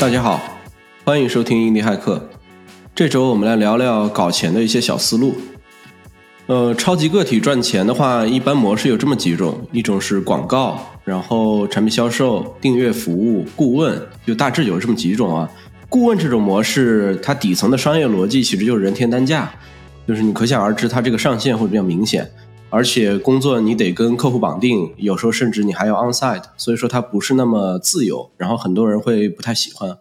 大家好，欢迎收听印地骇客。这周我们来聊聊搞钱的一些小思路。呃，超级个体赚钱的话，一般模式有这么几种：一种是广告，然后产品销售、订阅服务、顾问，就大致有这么几种啊。顾问这种模式，它底层的商业逻辑其实就是人天单价，就是你可想而知，它这个上限会比较明显。而且工作你得跟客户绑定，有时候甚至你还要 onsite，所以说它不是那么自由，然后很多人会不太喜欢。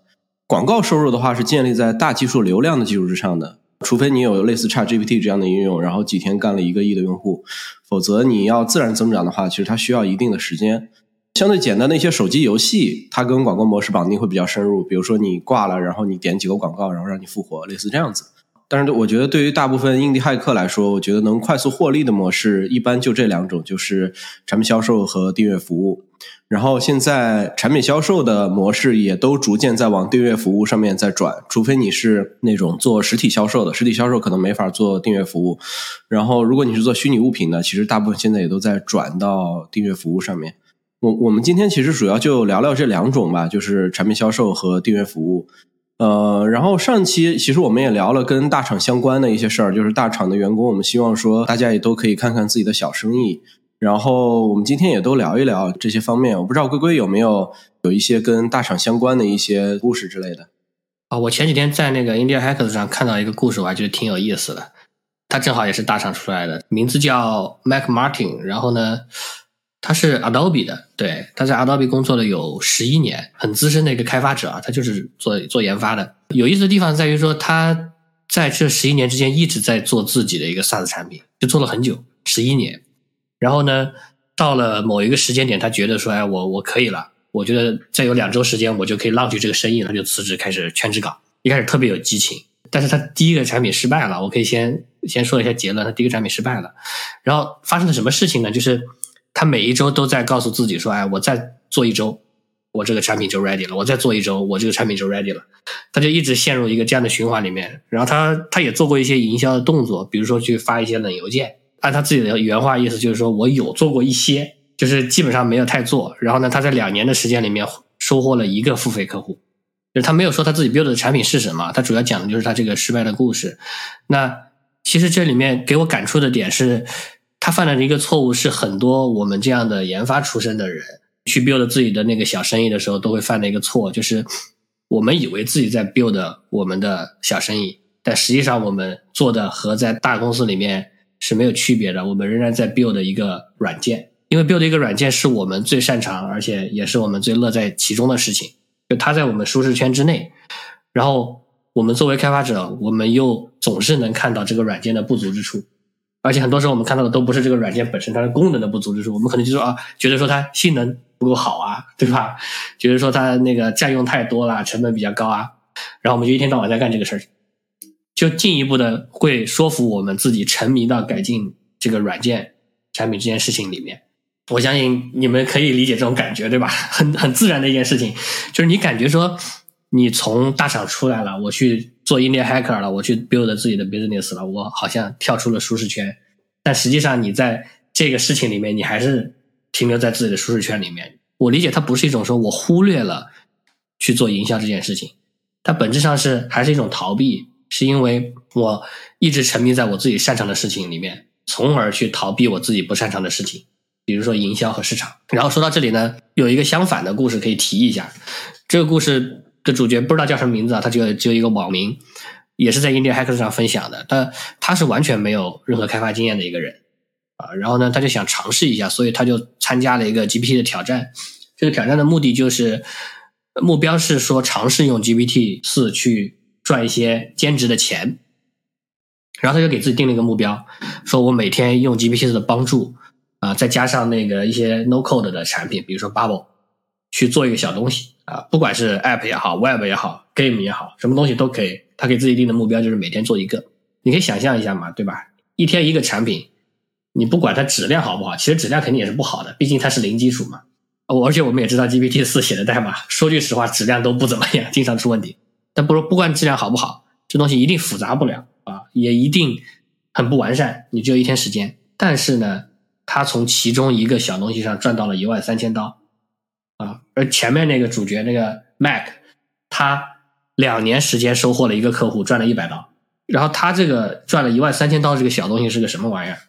广告收入的话是建立在大技术流量的基础之上的，除非你有类似 ChatGPT 这样的应用，然后几天干了一个亿的用户，否则你要自然增长的话，其实它需要一定的时间。相对简单的一些手机游戏，它跟广告模式绑定会比较深入，比如说你挂了，然后你点几个广告，然后让你复活，类似这样子。但是我觉得，对于大部分印地骇客来说，我觉得能快速获利的模式，一般就这两种，就是产品销售和订阅服务。然后现在产品销售的模式也都逐渐在往订阅服务上面在转，除非你是那种做实体销售的，实体销售可能没法做订阅服务。然后如果你是做虚拟物品的，其实大部分现在也都在转到订阅服务上面。我我们今天其实主要就聊聊这两种吧，就是产品销售和订阅服务。呃，然后上期其实我们也聊了跟大厂相关的一些事儿，就是大厂的员工，我们希望说大家也都可以看看自己的小生意。然后我们今天也都聊一聊这些方面。我不知道龟龟有没有有一些跟大厂相关的一些故事之类的。啊，我前几天在那个 India Hackers 上看到一个故事，我还觉得挺有意思的。他正好也是大厂出来的，名字叫 Mac Martin。然后呢？他是 Adobe 的，对，他在 Adobe 工作了有十一年，很资深的一个开发者啊，他就是做做研发的。有意思的地方在于说，他在这十一年之间一直在做自己的一个 SaaS 产品，就做了很久，十一年。然后呢，到了某一个时间点，他觉得说，哎，我我可以了，我觉得再有两周时间，我就可以浪去这个生意了，他就辞职开始全职搞。一开始特别有激情，但是他第一个产品失败了，我可以先先说一下结论，他第一个产品失败了。然后发生了什么事情呢？就是。他每一周都在告诉自己说：“哎，我再做一周，我这个产品就 ready 了；我再做一周，我这个产品就 ready 了。”他就一直陷入一个这样的循环里面。然后他他也做过一些营销的动作，比如说去发一些冷邮件。按他自己的原话意思就是说：“我有做过一些，就是基本上没有太做。”然后呢，他在两年的时间里面收获了一个付费客户。就是他没有说他自己 build 的产品是什么，他主要讲的就是他这个失败的故事。那其实这里面给我感触的点是。他犯的一个错误是很多我们这样的研发出身的人去 build 自己的那个小生意的时候都会犯的一个错，就是我们以为自己在 build 我们的小生意，但实际上我们做的和在大公司里面是没有区别的。我们仍然在 build 一个软件，因为 build 一个软件是我们最擅长，而且也是我们最乐在其中的事情。就它在我们舒适圈之内，然后我们作为开发者，我们又总是能看到这个软件的不足之处。而且很多时候我们看到的都不是这个软件本身它的功能的不足之处，我们可能就说啊，觉得说它性能不够好啊，对吧？觉得说它那个占用太多了，成本比较高啊，然后我们就一天到晚在干这个事儿，就进一步的会说服我们自己沉迷到改进这个软件产品这件事情里面。我相信你们可以理解这种感觉，对吧？很很自然的一件事情，就是你感觉说。你从大厂出来了，我去做 India Hacker 了，我去 build 自己的 business 了，我好像跳出了舒适圈。但实际上，你在这个事情里面，你还是停留在自己的舒适圈里面。我理解它不是一种说我忽略了去做营销这件事情，它本质上是还是一种逃避，是因为我一直沉迷在我自己擅长的事情里面，从而去逃避我自己不擅长的事情，比如说营销和市场。然后说到这里呢，有一个相反的故事可以提一下，这个故事。的主角不知道叫什么名字啊，他只有只有一个网名，也是在 India Hackers 上分享的。他他是完全没有任何开发经验的一个人啊，然后呢，他就想尝试一下，所以他就参加了一个 GPT 的挑战。这个挑战的目的就是目标是说尝试用 GPT 四去赚一些兼职的钱。然后他就给自己定了一个目标，说我每天用 GPT 四的帮助啊，再加上那个一些 No Code 的产品，比如说 Bubble，去做一个小东西。啊，不管是 App 也好，Web 也好，Game 也好，什么东西都可以。他给自己定的目标就是每天做一个。你可以想象一下嘛，对吧？一天一个产品，你不管它质量好不好，其实质量肯定也是不好的，毕竟它是零基础嘛。我而且我们也知道 GPT 四写的代码，说句实话，质量都不怎么样，经常出问题。但不说不管质量好不好，这东西一定复杂不了啊，也一定很不完善。你只有一天时间，但是呢，他从其中一个小东西上赚到了一万三千刀。啊，而前面那个主角那个 Mac，他两年时间收获了一个客户，赚了一百刀。然后他这个赚了一万三千刀这个小东西是个什么玩意儿？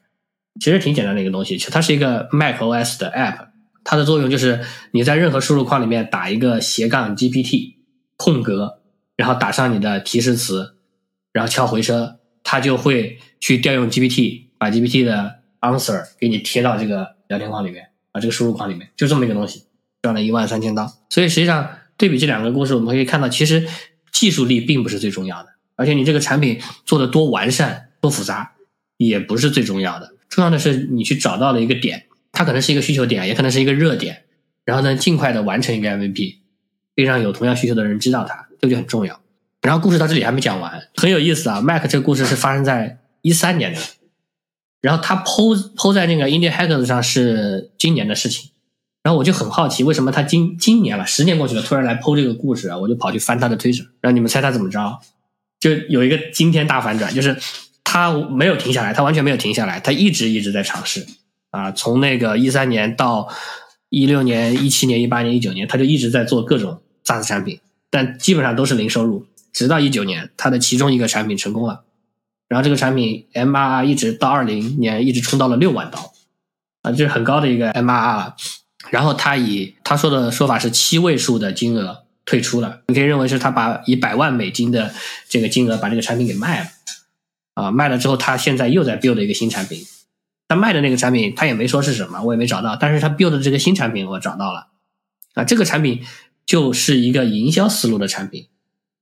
其实挺简单的一个东西，其实它是一个 Mac OS 的 App，它的作用就是你在任何输入框里面打一个斜杠 GPT 空格，然后打上你的提示词，然后敲回车，它就会去调用 GPT，把 GPT 的 answer 给你贴到这个聊天框里面啊，这个输入框里面，就这么一个东西，赚了一万三千刀。所以实际上对比这两个故事，我们可以看到，其实技术力并不是最重要的。而且你这个产品做的多完善、多复杂，也不是最重要的。重要的是你去找到了一个点，它可能是一个需求点，也可能是一个热点，然后呢，尽快的完成一个 MVP，并让有同样需求的人知道它，这个就很重要。然后故事到这里还没讲完，很有意思啊。Mac 这个故事是发生在一三年的，然后他抛抛在那个 India Hackers 上是今年的事情，然后我就很好奇，为什么他今今年了，十年过去了，突然来剖这个故事啊？我就跑去翻他的推 r 让你们猜他怎么着？就有一个惊天大反转，就是他没有停下来，他完全没有停下来，他一直一直在尝试啊，从那个一三年到一六年、一七年、一八年、一九年，他就一直在做各种 SaaS 产品，但基本上都是零收入。直到一九年，他的其中一个产品成功了，然后这个产品 MRR 一直到二零年一直冲到了六万刀啊，这是很高的一个 MRR。然后他以他说的说法是七位数的金额。退出了，你可以认为是他把以百万美金的这个金额把这个产品给卖了，啊，卖了之后他现在又在 build 一个新产品，他卖的那个产品他也没说是什么，我也没找到，但是他 build 的这个新产品我找到了，啊，这个产品就是一个营销思路的产品，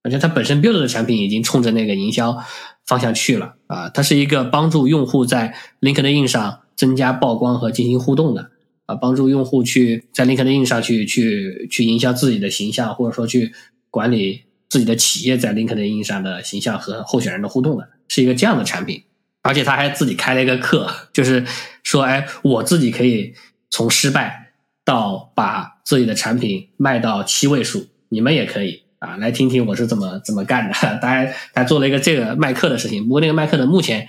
而且它本身 build 的产品已经冲着那个营销方向去了，啊，它是一个帮助用户在 LinkedIn 上增加曝光和进行互动的。啊，帮助用户去在 LinkedIn 上去去去营销自己的形象，或者说去管理自己的企业在 LinkedIn 上的形象和候选人的互动的，是一个这样的产品。而且他还自己开了一个课，就是说，哎，我自己可以从失败到把自己的产品卖到七位数，你们也可以啊，来听听我是怎么怎么干的。当然，他做了一个这个卖课的事情，不过那个卖课的目前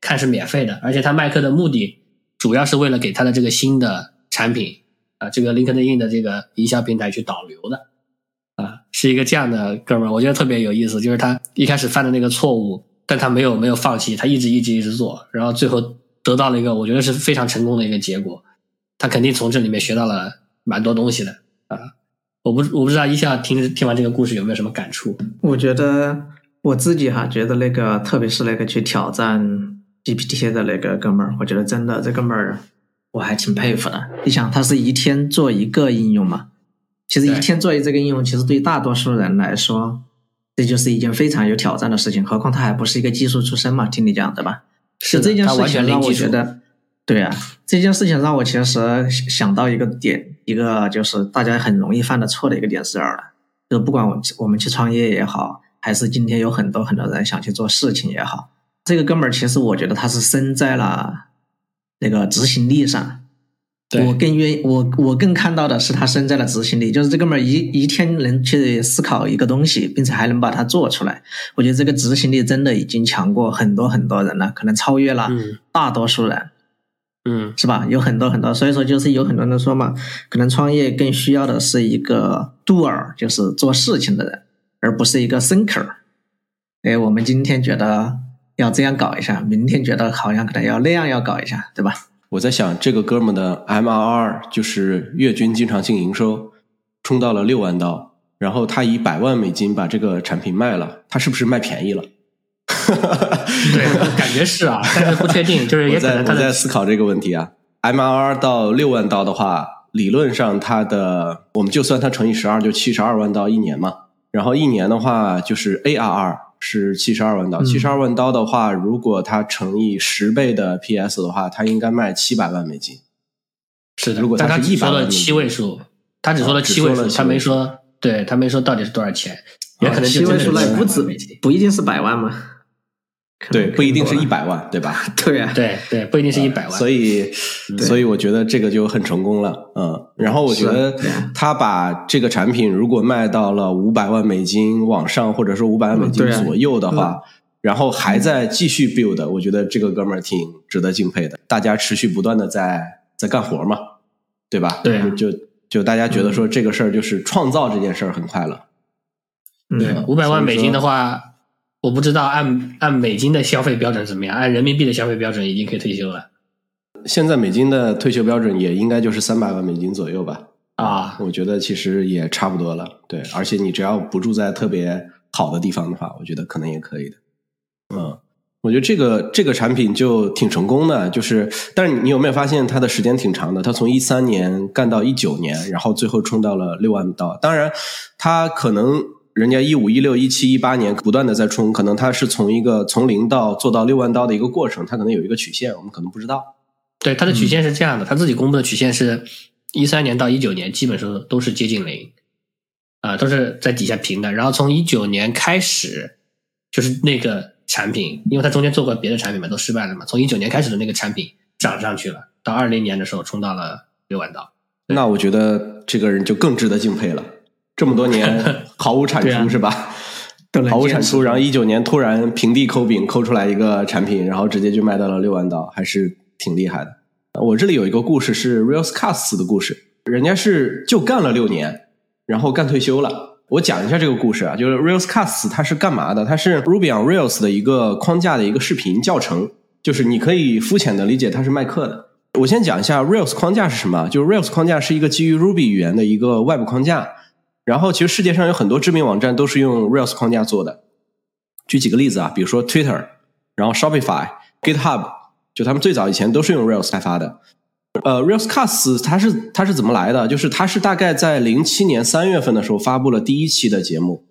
看是免费的，而且他卖课的目的主要是为了给他的这个新的。产品啊，这个 LinkedIn 的这个营销平台去导流的啊，是一个这样的哥们儿，我觉得特别有意思。就是他一开始犯的那个错误，但他没有没有放弃，他一直一直一直做，然后最后得到了一个我觉得是非常成功的一个结果。他肯定从这里面学到了蛮多东西的啊。我不我不知道一下听听完这个故事有没有什么感触？我觉得我自己哈觉得那个，特别是那个去挑战 GPT 的那个哥们儿，我觉得真的这哥们儿。我还挺佩服的。你想，他是一天做一个应用嘛？其实一天做一这个应用，其实对大多数人来说，这就是一件非常有挑战的事情。何况他还不是一个技术出身嘛？听你讲对吧？是这件事情让我觉得，对啊，这件事情让我其实想到一个点，一个就是大家很容易犯的错的一个点是这儿了，就是不管我我们去创业也好，还是今天有很多很多人想去做事情也好，这个哥们儿其实我觉得他是生在了。那个执行力上，我更愿意我我更看到的是他身在的执行力，就是这哥们儿一一天能去思考一个东西，并且还能把它做出来。我觉得这个执行力真的已经强过很多很多人了，可能超越了大多数人。嗯，是吧？有很多很多，所以说就是有很多人说嘛，可能创业更需要的是一个 doer，就是做事情的人，而不是一个 thinker。哎，我们今天觉得。要这样搞一下，明天觉得好像可能要那样要搞一下，对吧？我在想，这个哥们的 MRR 就是月均经常性营收冲到了六万刀，然后他以百万美金把这个产品卖了，他是不是卖便宜了？对，感觉是啊，但是不确定，就是也可能他在思考这个问题啊。MRR 到六万刀的话，理论上它的我们就算它乘以十二，就七十二万刀一年嘛。然后一年的话就是 ARR。是七十二万刀，七十二万刀的话，如果它乘以十倍的 PS 的话，它应该卖七百万美金。是的，如果他只说了七位数，他只说了七位数，他没说，对他没说到底是多少钱，也可能七位数那不止，不一定是百万吗？对，不一定是一百万，对吧？对啊，对对，不一定是一百万。所以，所以我觉得这个就很成功了，嗯。然后我觉得他把这个产品如果卖到了五百万美金往上，或者说五百万美金左右的话，然后还在继续 build，我觉得这个哥们儿挺值得敬佩的。大家持续不断的在在干活嘛，对吧？对，就就大家觉得说这个事儿就是创造这件事儿很快乐。对，嗯，五百万美金的，话，我不知道按按美金的消费标准怎么样，按人民币的消费标准已经可以退休了现在美金的退休标准也应该就是三百万美金左右吧。啊。我觉得其实也差不多了，对，而且你只要不住在特别好的地方的话，我觉得可能也可以的。嗯，我觉得这个这个产品就挺成功的，就是，但是你有没有发现它的时间挺长的？它从一三年干到一九年，然后最后冲到了六万刀。当然，它可能人家一五、一六、一七、一八年不断的在冲，可能他是从一个从零到做到六万刀的一个过程，他可能有一个曲线，我们可能不知道。对，他的曲线是这样的，他自己公布的曲线是一三年到一九年，基本上都是接近零，啊、都是在底下平的。然后从一九年开始，就是那个产品，因为他中间做过别的产品嘛，都失败了嘛。从一九年开始的那个产品涨上去了，到二零年的时候冲到了六万刀。那我觉得这个人就更值得敬佩了。这么多年毫无产出是吧？毫无产出，然后一九年突然平地抠饼抠出来一个产品，然后直接就卖到了六万刀，还是挺厉害的。我这里有一个故事是 Reels Cast 的故事，人家是就干了六年，然后干退休了。我讲一下这个故事啊，就是 Reels Cast 它是干嘛的？它是 Ruby on Rails 的一个框架的一个视频教程，就是你可以肤浅的理解它是卖课的。我先讲一下 Rails 框架是什么，就是 Rails 框架是一个基于 Ruby 语言的一个外部框架，然后其实世界上有很多知名网站都是用 Rails 框架做的。举几个例子啊，比如说 Twitter，然后 Shopify、GitHub，就他们最早以前都是用 Rails 开发的。呃，Rails Cast 它是它是怎么来的？就是它是大概在零七年三月份的时候发布了第一期的节目，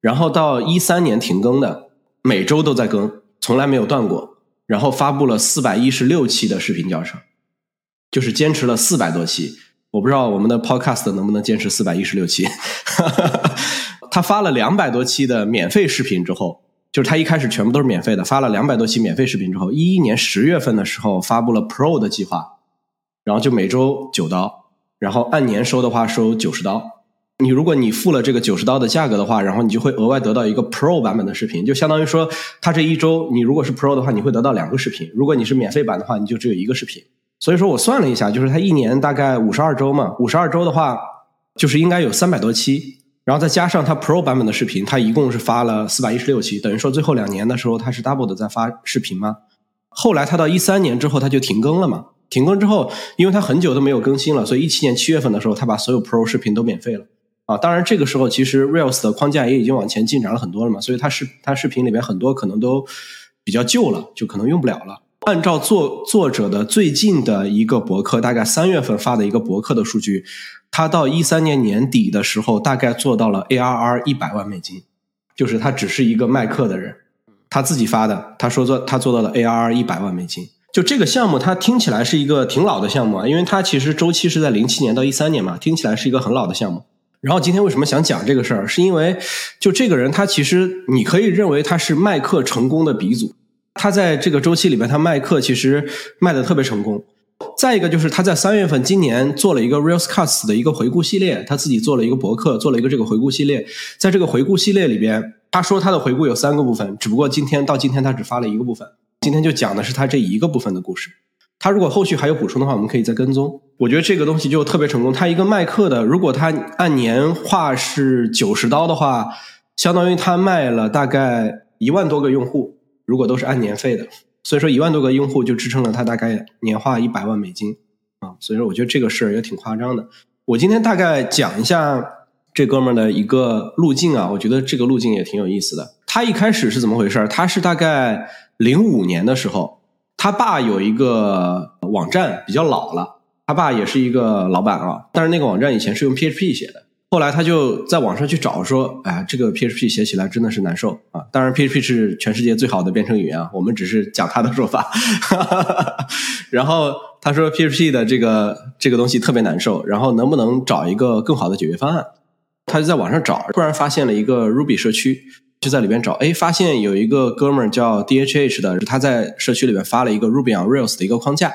然后到一三年停更的，每周都在更，从来没有断过。然后发布了四百一十六期的视频教程，就是坚持了四百多期。我不知道我们的 Podcast 能不能坚持四百一十六期。他发了两百多期的免费视频之后，就是他一开始全部都是免费的，发了两百多期免费视频之后，一一年十月份的时候发布了 Pro 的计划，然后就每周九刀，然后按年收的话收九十刀。你如果你付了这个九十刀的价格的话，然后你就会额外得到一个 Pro 版本的视频，就相当于说，他这一周你如果是 Pro 的话，你会得到两个视频；如果你是免费版的话，你就只有一个视频。所以说我算了一下，就是它一年大概五十二周嘛，五十二周的话，就是应该有三百多期，然后再加上它 Pro 版本的视频，它一共是发了四百一十六期，等于说最后两年的时候它是 double 的在发视频嘛。后来他到一三年之后，他就停更了嘛。停更之后，因为他很久都没有更新了，所以一七年七月份的时候，他把所有 Pro 视频都免费了。啊，当然这个时候其实 Rails 的框架也已经往前进展了很多了嘛，所以它视它视频里边很多可能都比较旧了，就可能用不了了。按照作作者的最近的一个博客，大概三月份发的一个博客的数据，他到一三年年底的时候，大概做到了 ARR 一百万美金，就是他只是一个卖课的人，他自己发的，他说做他做到了 ARR 一百万美金。就这个项目，它听起来是一个挺老的项目啊，因为它其实周期是在零七年到一三年嘛，听起来是一个很老的项目。然后今天为什么想讲这个事儿，是因为就这个人他其实你可以认为他是卖课成功的鼻祖，他在这个周期里边他卖课其实卖的特别成功。再一个就是他在三月份今年做了一个 Real Scars 的一个回顾系列，他自己做了一个博客，做了一个这个回顾系列。在这个回顾系列里边，他说他的回顾有三个部分，只不过今天到今天他只发了一个部分，今天就讲的是他这一个部分的故事。他如果后续还有补充的话，我们可以再跟踪。我觉得这个东西就特别成功。他一个卖课的，如果他按年化是九十刀的话，相当于他卖了大概一万多个用户。如果都是按年费的，所以说一万多个用户就支撑了他大概年化一百万美金啊。所以说我觉得这个事儿也挺夸张的。我今天大概讲一下这哥们儿的一个路径啊，我觉得这个路径也挺有意思的。他一开始是怎么回事？他是大概零五年的时候。他爸有一个网站比较老了，他爸也是一个老板啊，但是那个网站以前是用 PHP 写的，后来他就在网上去找说，哎，这个 PHP 写起来真的是难受啊。当然 PHP 是全世界最好的编程语言啊，我们只是讲他的说法。然后他说 PHP 的这个这个东西特别难受，然后能不能找一个更好的解决方案？他就在网上找，突然发现了一个 Ruby 社区。就在里边找，哎，发现有一个哥们儿叫 DHH 的，他在社区里面发了一个 Ruby on Rails 的一个框架，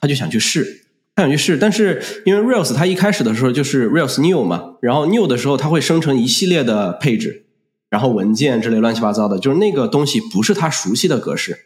他就想去试，他想去是，但是因为 Rails 它一开始的时候就是 Rails new 嘛，然后 new 的时候它会生成一系列的配置，然后文件之类乱七八糟的，就是那个东西不是他熟悉的格式，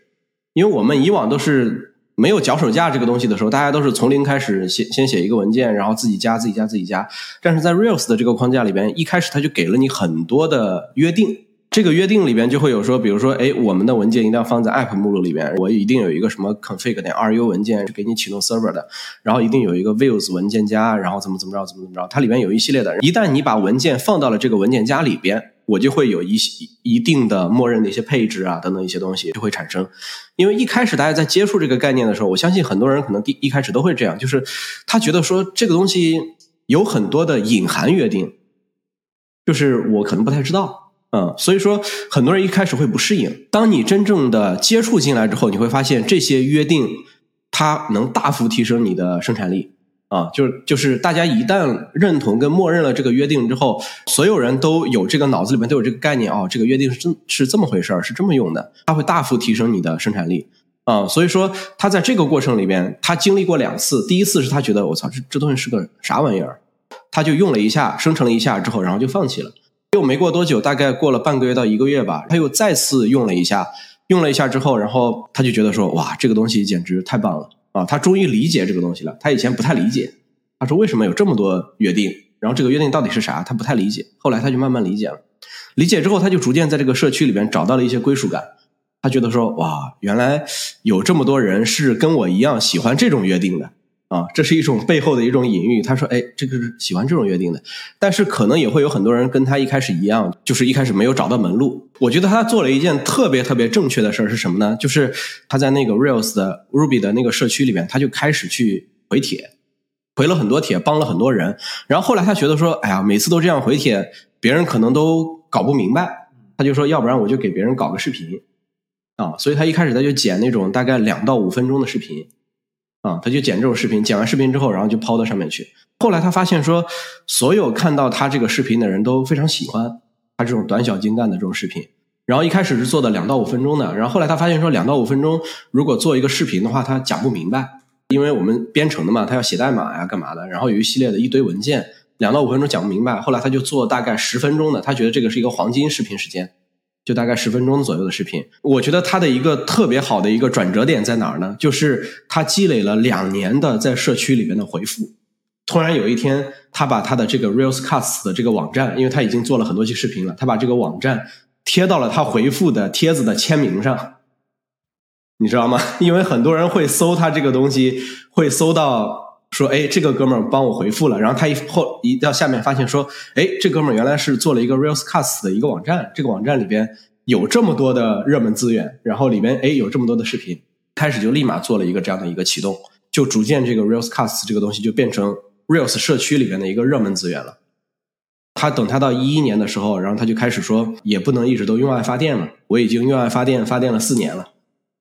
因为我们以往都是没有脚手架这个东西的时候，大家都是从零开始，先先写一个文件，然后自己加、自己加、自己加。但是在 Rails 的这个框架里边，一开始它就给了你很多的约定。这个约定里边就会有说，比如说，哎，我们的文件一定要放在 App 目录里边，我一定有一个什么 config 点 ru 文件是给你启动 server 的，然后一定有一个 views 文件夹，然后怎么怎么着，怎么怎么着，它里边有一系列的。一旦你把文件放到了这个文件夹里边，我就会有一一定的默认的一些配置啊等等一些东西就会产生。因为一开始大家在接触这个概念的时候，我相信很多人可能第一开始都会这样，就是他觉得说这个东西有很多的隐含约定，就是我可能不太知道。嗯，所以说很多人一开始会不适应。当你真正的接触进来之后，你会发现这些约定它能大幅提升你的生产力啊！就是就是大家一旦认同跟默认了这个约定之后，所有人都有这个脑子里面都有这个概念哦，这个约定是这是这么回事儿，是这么用的，它会大幅提升你的生产力啊！所以说他在这个过程里边，他经历过两次，第一次是他觉得我操，这这东西是个啥玩意儿，他就用了一下，生成了一下之后，然后就放弃了。又没过多久，大概过了半个月到一个月吧，他又再次用了一下，用了一下之后，然后他就觉得说，哇，这个东西简直太棒了啊！他终于理解这个东西了，他以前不太理解。他说为什么有这么多约定？然后这个约定到底是啥？他不太理解。后来他就慢慢理解了，理解之后，他就逐渐在这个社区里边找到了一些归属感。他觉得说，哇，原来有这么多人是跟我一样喜欢这种约定的。啊，这是一种背后的一种隐喻。他说：“哎，这个是喜欢这种约定的，但是可能也会有很多人跟他一开始一样，就是一开始没有找到门路。我觉得他做了一件特别特别正确的事儿是什么呢？就是他在那个 Rails 的 Ruby 的那个社区里面，他就开始去回帖，回了很多帖，帮了很多人。然后后来他觉得说，哎呀，每次都这样回帖，别人可能都搞不明白。他就说，要不然我就给别人搞个视频啊。所以他一开始他就剪那种大概两到五分钟的视频。”啊，他就剪这种视频，剪完视频之后，然后就抛到上面去。后来他发现说，所有看到他这个视频的人都非常喜欢他这种短小精干的这种视频。然后一开始是做的两到五分钟的，然后后来他发现说，两到五分钟如果做一个视频的话，他讲不明白，因为我们编程的嘛，他要写代码呀，干嘛的，然后有一系列的一堆文件，两到五分钟讲不明白。后来他就做大概十分钟的，他觉得这个是一个黄金视频时间。就大概十分钟左右的视频，我觉得他的一个特别好的一个转折点在哪儿呢？就是他积累了两年的在社区里面的回复，突然有一天，他把他的这个 Rails Cuts 的这个网站，因为他已经做了很多期视频了，他把这个网站贴到了他回复的帖子的签名上，你知道吗？因为很多人会搜他这个东西，会搜到。说哎，这个哥们儿帮我回复了，然后他一后一到下面发现说，哎，这哥们儿原来是做了一个 Railscast 的一个网站，这个网站里边有这么多的热门资源，然后里边哎有这么多的视频，开始就立马做了一个这样的一个启动，就逐渐这个 Railscast 这个东西就变成 Rails 社区里边的一个热门资源了。他等他到一一年的时候，然后他就开始说，也不能一直都用爱发电了，我已经用爱发电发电了四年了。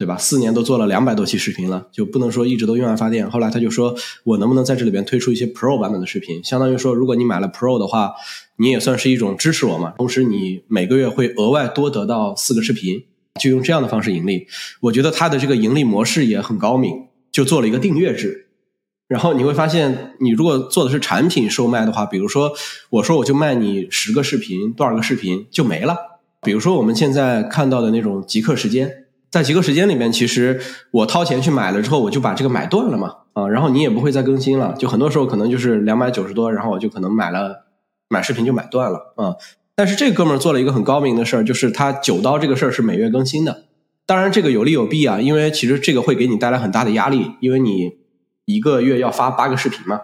对吧？四年都做了两百多期视频了，就不能说一直都用爱发电。后来他就说，我能不能在这里边推出一些 Pro 版本的视频？相当于说，如果你买了 Pro 的话，你也算是一种支持我嘛。同时，你每个月会额外多得到四个视频，就用这样的方式盈利。我觉得他的这个盈利模式也很高明，就做了一个订阅制。然后你会发现，你如果做的是产品售卖的话，比如说我说我就卖你十个视频，多少个视频就没了。比如说我们现在看到的那种极客时间。在几个时间里面，其实我掏钱去买了之后，我就把这个买断了嘛，啊，然后你也不会再更新了，就很多时候可能就是两百九十多，然后我就可能买了买视频就买断了啊。但是这哥们儿做了一个很高明的事儿，就是他九刀这个事儿是每月更新的。当然这个有利有弊啊，因为其实这个会给你带来很大的压力，因为你一个月要发八个视频嘛，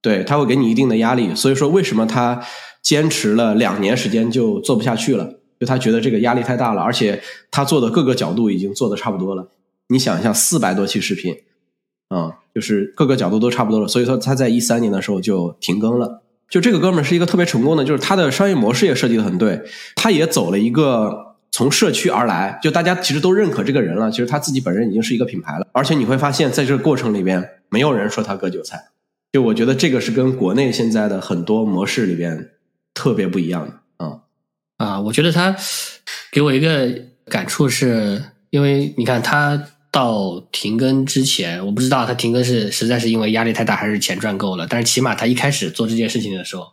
对他会给你一定的压力。所以说为什么他坚持了两年时间就做不下去了？就他觉得这个压力太大了，而且他做的各个角度已经做的差不多了。你想一下，四百多期视频，啊，就是各个角度都差不多了。所以说他在一三年的时候就停更了。就这个哥们儿是一个特别成功的，就是他的商业模式也设计的很对，他也走了一个从社区而来，就大家其实都认可这个人了。其实他自己本人已经是一个品牌了，而且你会发现在这个过程里边，没有人说他割韭菜。就我觉得这个是跟国内现在的很多模式里边特别不一样的。啊，我觉得他给我一个感触是，因为你看他到停更之前，我不知道他停更是实在是因为压力太大，还是钱赚够了。但是起码他一开始做这件事情的时候，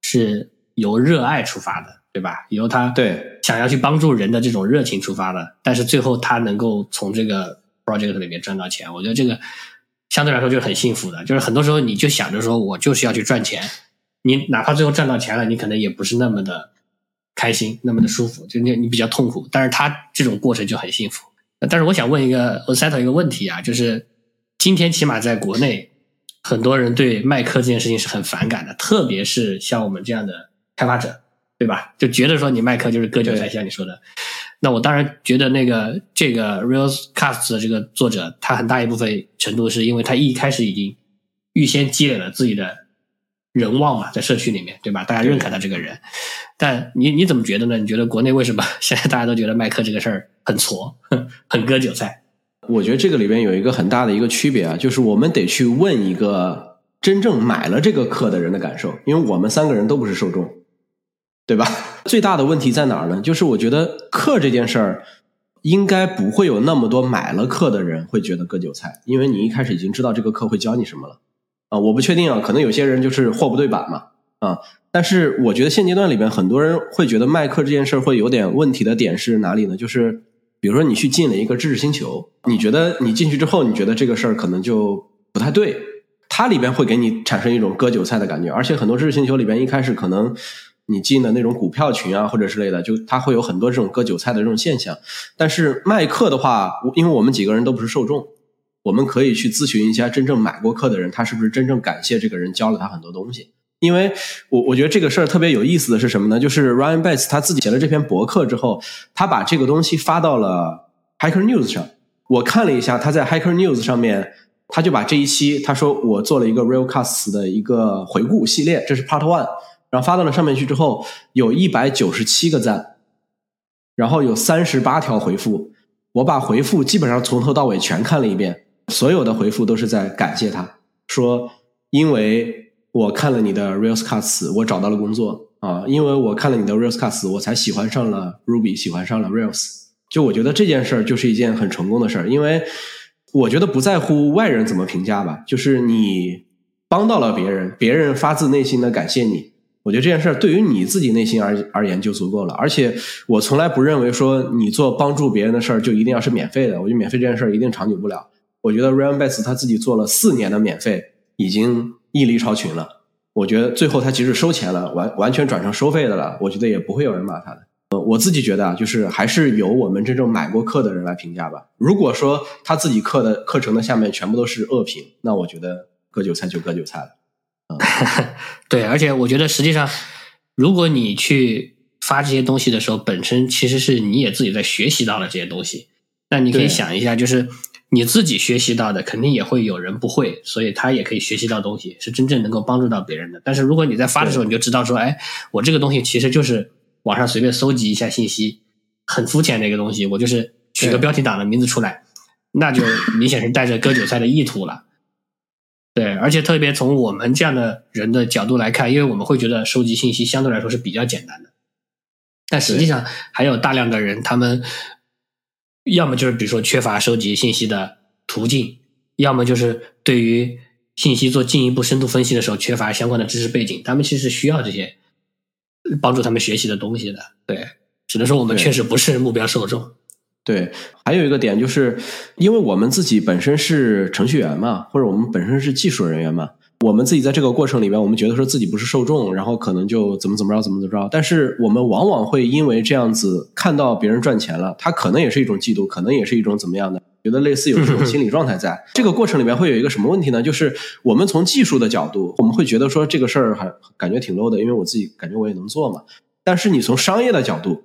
是由热爱出发的，对吧？由他对想要去帮助人的这种热情出发的。但是最后他能够从这个 project 里面赚到钱，我觉得这个相对来说就是很幸福的。就是很多时候你就想着说我就是要去赚钱，你哪怕最后赚到钱了，你可能也不是那么的开心，那么的舒服，就你你比较痛苦。但是他这种过程就很幸福。但是我想问一个我 settle 一个问题啊，就是今天起码在国内，很多人对卖课这件事情是很反感的，特别是像我们这样的开发者，对吧？就觉得说你卖课就是割韭菜，像你说的。那我当然觉得那个这个 Realcast 的这个作者，他很大一部分程度是因为他一开始已经预先积累了自己的人望嘛，在社区里面，对吧？大家认可他这个人。但你你怎么觉得呢？你觉得国内为什么 现在大家都觉得卖课这个事儿很挫，很割韭菜？我觉得这个里边有一个很大的一个区别啊，就是我们得去问一个真正买了这个课的人的感受，因为我们三个人都不是受众。对吧？最大的问题在哪儿呢？就是我觉得课这件事儿，应该不会有那么多买了课的人会觉得割韭菜，因为你一开始已经知道这个课会教你什么了啊！我不确定啊，可能有些人就是货不对版嘛啊！但是我觉得现阶段里边很多人会觉得卖课这件事儿会有点问题的点是哪里呢？就是比如说你去进了一个知识星球，你觉得你进去之后，你觉得这个事儿可能就不太对，它里边会给你产生一种割韭菜的感觉，而且很多知识星球里边一开始可能。你进的那种股票群啊，或者之类的，就它会有很多这种割韭菜的这种现象。但是卖课的话，因为我们几个人都不是受众，我们可以去咨询一下真正买过课的人，他是不是真正感谢这个人教了他很多东西。因为我我觉得这个事儿特别有意思的是什么呢？就是 Ryan Bates 他自己写了这篇博客之后，他把这个东西发到了 Hacker News 上。我看了一下，他在 Hacker News 上面，他就把这一期他说我做了一个 Realcast 的一个回顾系列，这是 Part One。然后发到了上面去之后，有一百九十七个赞，然后有三十八条回复。我把回复基本上从头到尾全看了一遍，所有的回复都是在感谢他，说因为我看了你的 Railscast，我找到了工作啊，因为我看了你的 Railscast，我才喜欢上了 Ruby，喜欢上了 Rails。就我觉得这件事儿就是一件很成功的事儿，因为我觉得不在乎外人怎么评价吧，就是你帮到了别人，别人发自内心的感谢你。我觉得这件事儿对于你自己内心而而言就足够了，而且我从来不认为说你做帮助别人的事儿就一定要是免费的。我觉得免费这件事儿一定长久不了。我觉得 Ryan Bates 他自己做了四年的免费，已经屹立超群了。我觉得最后他即使收钱了，完完全转成收费的了，我觉得也不会有人骂他的。呃，我自己觉得啊，就是还是由我们真正买过课的人来评价吧。如果说他自己课的课程的下面全部都是恶评，那我觉得割韭菜就割韭菜了。对，而且我觉得实际上，如果你去发这些东西的时候，本身其实是你也自己在学习到了这些东西。那你可以想一下，就是你自己学习到的，肯定也会有人不会，所以他也可以学习到东西，是真正能够帮助到别人的。但是如果你在发的时候，你就知道说，哎，我这个东西其实就是网上随便搜集一下信息，很肤浅的一个东西，我就是取个标题党的名字出来，那就明显是带着割韭菜的意图了。对，而且特别从我们这样的人的角度来看，因为我们会觉得收集信息相对来说是比较简单的，但实际上还有大量的人，他们要么就是比如说缺乏收集信息的途径，要么就是对于信息做进一步深度分析的时候缺乏相关的知识背景，他们其实需要这些帮助他们学习的东西的。对，只能说我们确实不是目标受众。对，还有一个点就是，因为我们自己本身是程序员嘛，或者我们本身是技术人员嘛，我们自己在这个过程里面，我们觉得说自己不是受众，然后可能就怎么怎么着，怎么怎么着。但是我们往往会因为这样子看到别人赚钱了，他可能也是一种嫉妒，可能也是一种怎么样的，觉得类似有这种心理状态在。这个过程里面会有一个什么问题呢？就是我们从技术的角度，我们会觉得说这个事儿还感觉挺 low 的，因为我自己感觉我也能做嘛。但是你从商业的角度，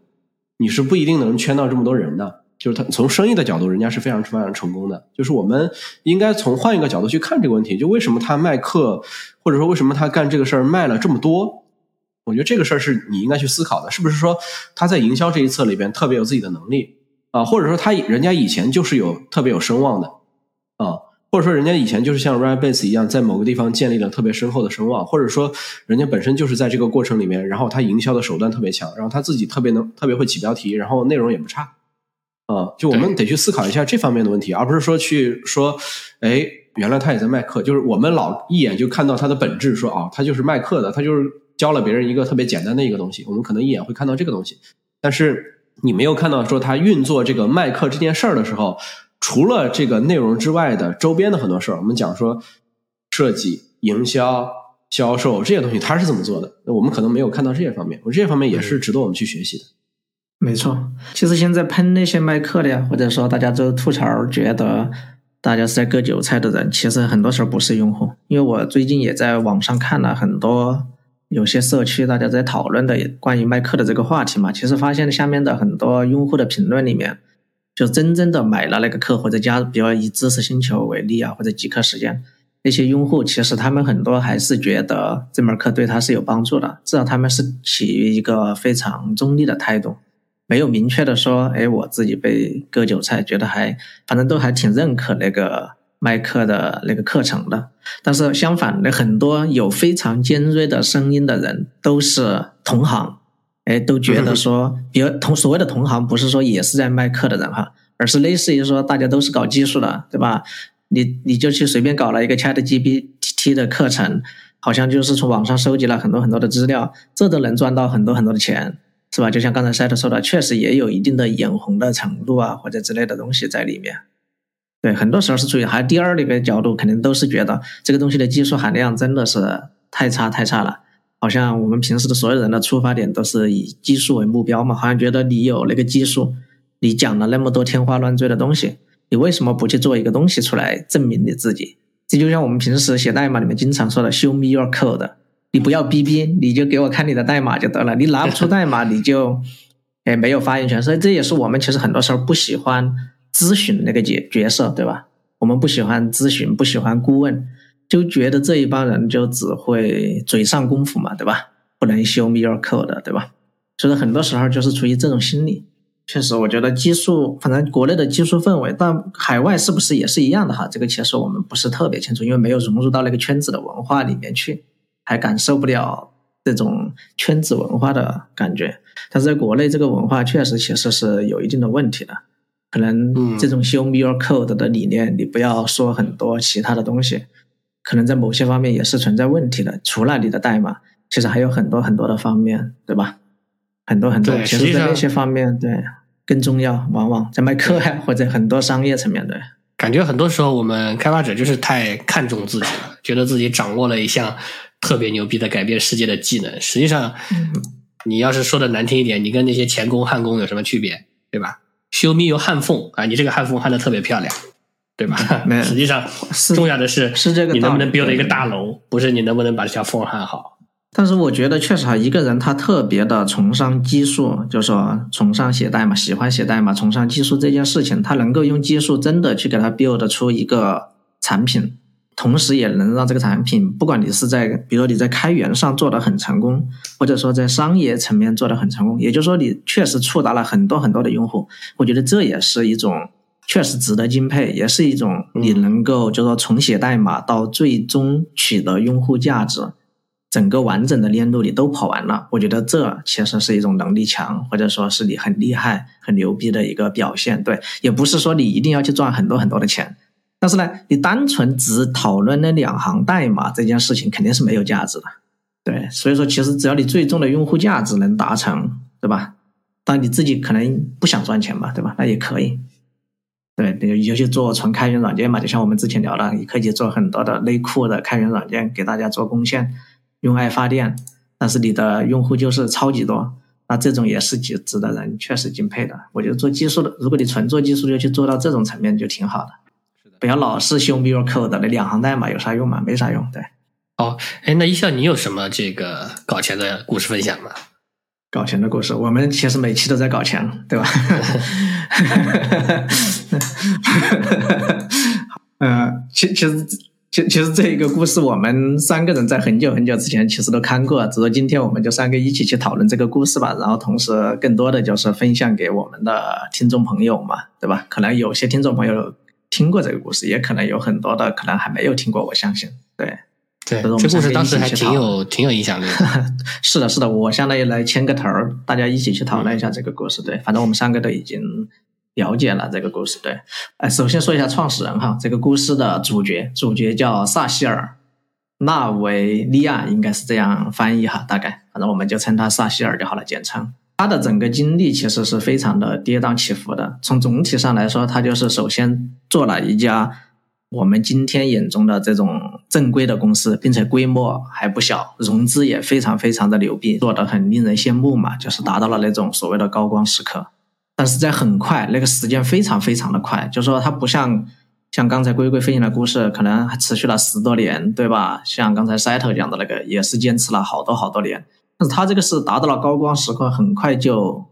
你是不一定能圈到这么多人的。就是他从生意的角度，人家是非常非常成功的。就是我们应该从换一个角度去看这个问题，就为什么他卖课，或者说为什么他干这个事儿卖了这么多？我觉得这个事儿是你应该去思考的，是不是说他在营销这一侧里边特别有自己的能力啊？或者说他人家以前就是有特别有声望的啊？或者说人家以前就是像 Ryan Bates 一样，在某个地方建立了特别深厚的声望，或者说人家本身就是在这个过程里面，然后他营销的手段特别强，然后他自己特别能特别会起标题，然后内容也不差。啊，就我们得去思考一下这方面的问题，而不是说去说，哎，原来他也在卖课，就是我们老一眼就看到他的本质，说啊，他就是卖课的，他就是教了别人一个特别简单的一个东西，我们可能一眼会看到这个东西，但是你没有看到说他运作这个卖课这件事儿的时候，除了这个内容之外的周边的很多事儿，我们讲说设计、营销、销售这些东西，他是怎么做的？我们可能没有看到这些方面，我这些方面也是值得我们去学习的。没错，其实现在喷那些卖课的呀，或者说大家都吐槽觉得大家是在割韭菜的人，其实很多时候不是用户。因为我最近也在网上看了很多有些社区大家在讨论的关于卖课的这个话题嘛，其实发现下面的很多用户的评论里面，就真正的买了那个课或者加，比如以知识星球为例啊，或者极客时间那些用户，其实他们很多还是觉得这门课对他是有帮助的，至少他们是起于一个非常中立的态度。没有明确的说，哎，我自己被割韭菜，觉得还反正都还挺认可那个麦克的那个课程的。但是相反的，很多有非常尖锐的声音的人都是同行，哎，都觉得说，比如同所谓的同行，不是说也是在卖课的人哈，而是类似于说大家都是搞技术的，对吧？你你就去随便搞了一个 Chat GPT 的课程，好像就是从网上收集了很多很多的资料，这都能赚到很多很多的钱。是吧？就像刚才赛特说的，确实也有一定的眼红的程度啊，或者之类的东西在里面。对，很多时候是处于还第二的一个角度，肯定都是觉得这个东西的技术含量真的是太差太差了。好像我们平时的所有人的出发点都是以技术为目标嘛，好像觉得你有那个技术，你讲了那么多天花乱坠的东西，你为什么不去做一个东西出来证明你自己？这就像我们平时写代码里面经常说的 “show me your code”。你不要逼逼，你就给我看你的代码就得了。你拿不出代码，你就 哎没有发言权。所以这也是我们其实很多时候不喜欢咨询那个角角色，对吧？我们不喜欢咨询，不喜欢顾问，就觉得这一帮人就只会嘴上功夫嘛，对吧？不能 show me your code，对吧？所以很多时候就是出于这种心理。确实，我觉得技术，反正国内的技术氛围，但海外是不是也是一样的哈？这个其实我们不是特别清楚，因为没有融入到那个圈子的文化里面去。还感受不了这种圈子文化的感觉，但是在国内这个文化确实其实是有一定的问题的。可能这种 “show me your code” 的理念，你不要说很多其他的东西，可能在某些方面也是存在问题的。除了你的代码，其实还有很多很多的方面，对吧？很多很多，其实在那些方面，对更重要。往往在卖课呀，或者很多商业层面，对。感觉很多时候我们开发者就是太看重自己了，觉得自己掌握了一项。特别牛逼的改变世界的技能，实际上，你要是说的难听一点，你跟那些钳工、焊工有什么区别，对吧？修密有焊缝啊，你这个焊缝焊的特别漂亮，对吧？实际上，重要的是是这个，你能不能 build 一个大楼，不是你能不能把这条缝焊好。但是我觉得确实哈，一个人他特别的崇尚技术，就是说崇尚写代码，喜欢写代码，崇尚技术这件事情，他能够用技术真的去给他 build 出一个产品。同时也能让这个产品，不管你是在，比如说你在开源上做的很成功，或者说在商业层面做的很成功，也就是说你确实触达了很多很多的用户，我觉得这也是一种确实值得敬佩，也是一种你能够就说从写代码到最终取得用户价值，整个完整的链路你都跑完了，我觉得这其实是一种能力强，或者说是你很厉害、很牛逼的一个表现。对，也不是说你一定要去赚很多很多的钱。但是呢，你单纯只讨论那两行代码这件事情肯定是没有价值的，对，所以说其实只要你最终的用户价值能达成，对吧？当你自己可能不想赚钱吧，对吧？那也可以，对，你就去做纯开源软件嘛，就像我们之前聊的，你可以做很多的内库的开源软件给大家做贡献，用爱发电，但是你的用户就是超级多，那这种也是值值得人确实敬佩的。我觉得做技术的，如果你纯做技术就去做到这种层面就挺好的。不要老是修 mirror code 那两行代码有啥用嘛？没啥用。对，哦，哎，那一笑，你有什么这个搞钱的故事分享吗？搞钱的故事，我们其实每期都在搞钱，对吧？呃，其其实其其实这一个故事，我们三个人在很久很久之前其实都看过，只是今天我们就三个一起去讨论这个故事吧。然后同时更多的就是分享给我们的听众朋友嘛，对吧？可能有些听众朋友。听过这个故事，也可能有很多的可能还没有听过。我相信，对，对，这故事当时还挺有挺有影响力。是的，是的，我相当于来牵个头儿，大家一起去讨论一下这个故事。对，反正我们三个都已经了解了这个故事。对，哎，首先说一下创始人哈，这个故事的主角，主角叫萨希尔·纳维利亚，应该是这样翻译哈，大概，反正我们就称他萨希尔就好了，简称。他的整个经历其实是非常的跌宕起伏的。从总体上来说，他就是首先做了一家我们今天眼中的这种正规的公司，并且规模还不小，融资也非常非常的牛逼，做的很令人羡慕嘛，就是达到了那种所谓的高光时刻。但是在很快，那个时间非常非常的快，就是说它不像像刚才龟龟分享的故事，可能还持续了十多年，对吧？像刚才 Settle 讲的那个，也是坚持了好多好多年。但是他这个是达到了高光时刻，很快就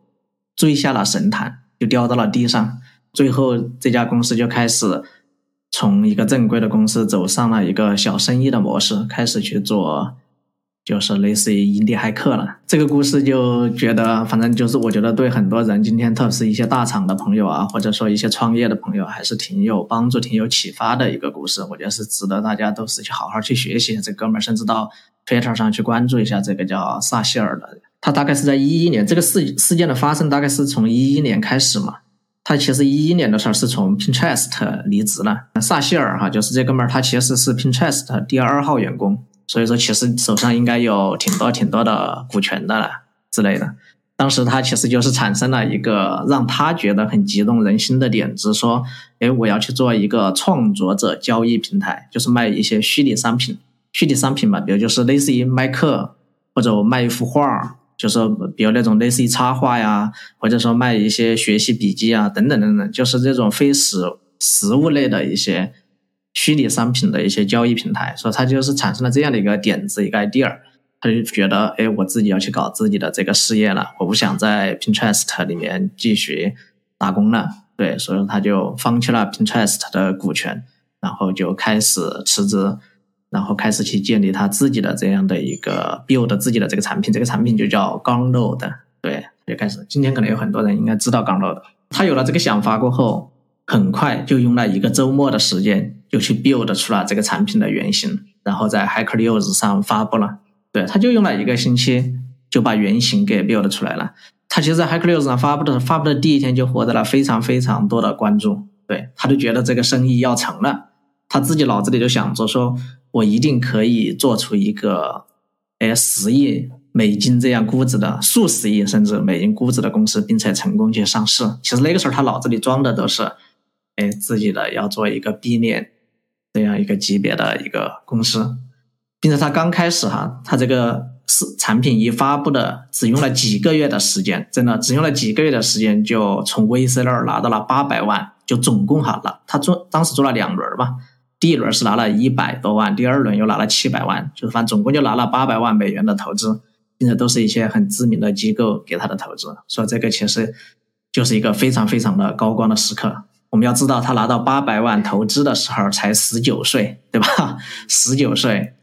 坠下了神坛，就掉到了地上。最后这家公司就开始从一个正规的公司走上了一个小生意的模式，开始去做。就是类似于印第骇客了，这个故事就觉得，反正就是我觉得对很多人，今天特别是一些大厂的朋友啊，或者说一些创业的朋友，还是挺有帮助、挺有启发的一个故事。我觉得是值得大家都是去好好去学习。这哥们儿甚至到 Twitter 上去关注一下这个叫萨希尔的，他大概是在一一年，这个事事件的发生大概是从一一年开始嘛。他其实一一年的时候是从 Pinterest 离职了。萨希尔哈，就是这哥们儿，他其实是 Pinterest 第二号员工。所以说，其实手上应该有挺多挺多的股权的了之类的。当时他其实就是产生了一个让他觉得很激动人心的点子，说：“哎，我要去做一个创作者交易平台，就是卖一些虚拟商品。虚拟商品嘛，比如就是类似于卖课，或者我卖一幅画，就是比如那种类似于插画呀，或者说卖一些学习笔记啊，等等等等，就是这种非实实物类的一些。”虚拟商品的一些交易平台，所以他就是产生了这样的一个点子，一个 idea，他就觉得，哎，我自己要去搞自己的这个事业了，我不想在 Pinterest 里面继续打工了，对，所以他就放弃了 Pinterest 的股权，然后就开始辞职，然后开始去建立他自己的这样的一个 build 自己的这个产品，这个产品就叫 Gunload，对，就开始，今天可能有很多人应该知道 Gunload，他有了这个想法过后。很快就用了一个周末的时间，就去 build 出了这个产品的原型，然后在 Hacker News 上发布了。对，他就用了一个星期就把原型给 build 出来了。他其实，在 Hacker News 上发布的发布的第一天就获得了非常非常多的关注。对，他就觉得这个生意要成了，他自己脑子里就想着说，我一定可以做出一个，哎，十亿美金这样估值的，数十亿甚至美金估值的公司，并且成功去上市。其实那个时候他脑子里装的都是。哎，自己的要做一个 B 链这样一个级别的一个公司，并且他刚开始哈，他这个是产品一发布的，只用了几个月的时间，真的只用了几个月的时间，就从 VC 那儿拿到了八百万，就总共哈了，他做当时做了两轮吧，第一轮是拿了一百多万，第二轮又拿了七百万，就是反正总共就拿了八百万美元的投资，并且都是一些很知名的机构给他的投资，所以这个其实就是一个非常非常的高光的时刻。我们要知道，他拿到八百万投资的时候才十九岁，对吧？十九岁，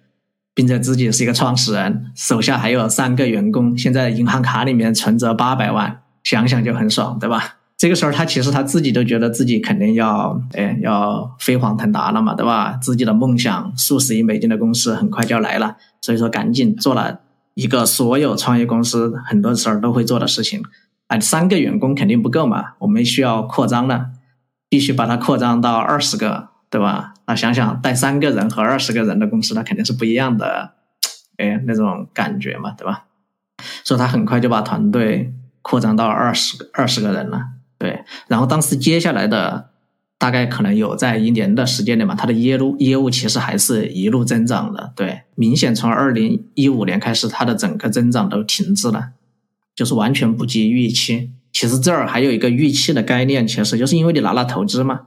并且自己是一个创始人，手下还有三个员工，现在银行卡里面存着八百万，想想就很爽，对吧？这个时候，他其实他自己都觉得自己肯定要，哎，要飞黄腾达了嘛，对吧？自己的梦想，数十亿美金的公司很快就要来了，所以说赶紧做了一个所有创业公司很多时候都会做的事情。啊，三个员工肯定不够嘛，我们需要扩张了。必须把它扩张到二十个，对吧？那想想带三个人和二十个人的公司，那肯定是不一样的，哎，那种感觉嘛，对吧？所以他很快就把团队扩张到二十个二十个人了，对。然后当时接下来的大概可能有在一年的时间里嘛，他的业务业务其实还是一路增长的，对。明显从二零一五年开始，他的整个增长都停滞了，就是完全不及预期。其实这儿还有一个预期的概念，其实就是因为你拿了投资嘛，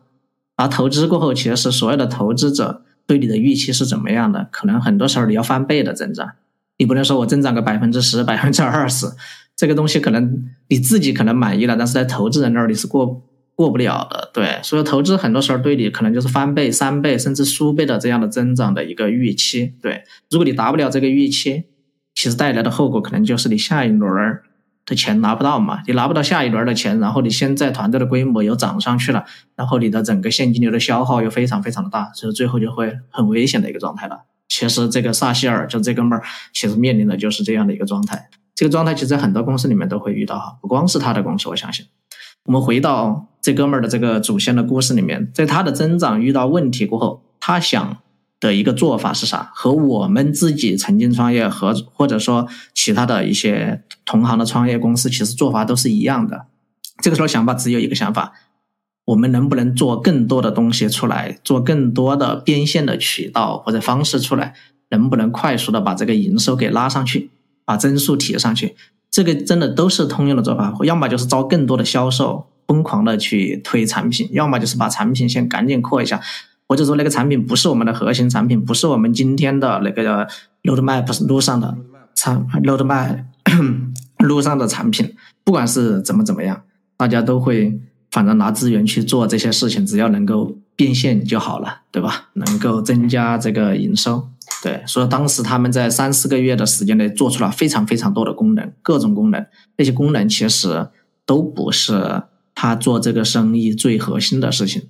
拿投资过后，其实是所有的投资者对你的预期是怎么样的？可能很多时候你要翻倍的增长，你不能说我增长个百分之十、百分之二十，这个东西可能你自己可能满意了，但是在投资人那儿你是过过不了的。对，所以投资很多时候对你可能就是翻倍、三倍甚至数倍的这样的增长的一个预期。对，如果你达不了这个预期，其实带来的后果可能就是你下一轮儿。的钱拿不到嘛？你拿不到下一轮的钱，然后你现在团队的规模又涨上去了，然后你的整个现金流的消耗又非常非常的大，所以最后就会很危险的一个状态了。其实这个萨希尔就这哥们儿，其实面临的就是这样的一个状态。这个状态其实在很多公司里面都会遇到哈，不光是他的公司，我相信。我们回到这哥们儿的这个祖先的故事里面，在他的增长遇到问题过后，他想。的一个做法是啥？和我们自己曾经创业和或者说其他的一些同行的创业公司，其实做法都是一样的。这个时候想法只有一个想法：我们能不能做更多的东西出来，做更多的变现的渠道或者方式出来？能不能快速的把这个营收给拉上去，把增速提上去？这个真的都是通用的做法。要么就是招更多的销售，疯狂的去推产品；要么就是把产品先赶紧扩一下，或者说那个产品不是我们的核心产品，不是我们今天的那个 roadmap 路上的产 roadmap 路上的产品。不管是怎么怎么样，大家都会反正拿资源去做这些事情，只要能够变现就好了，对吧？能够增加这个营收。对，所以当时他们在三四个月的时间内做出了非常非常多的功能，各种功能。那些功能其实都不是他做这个生意最核心的事情。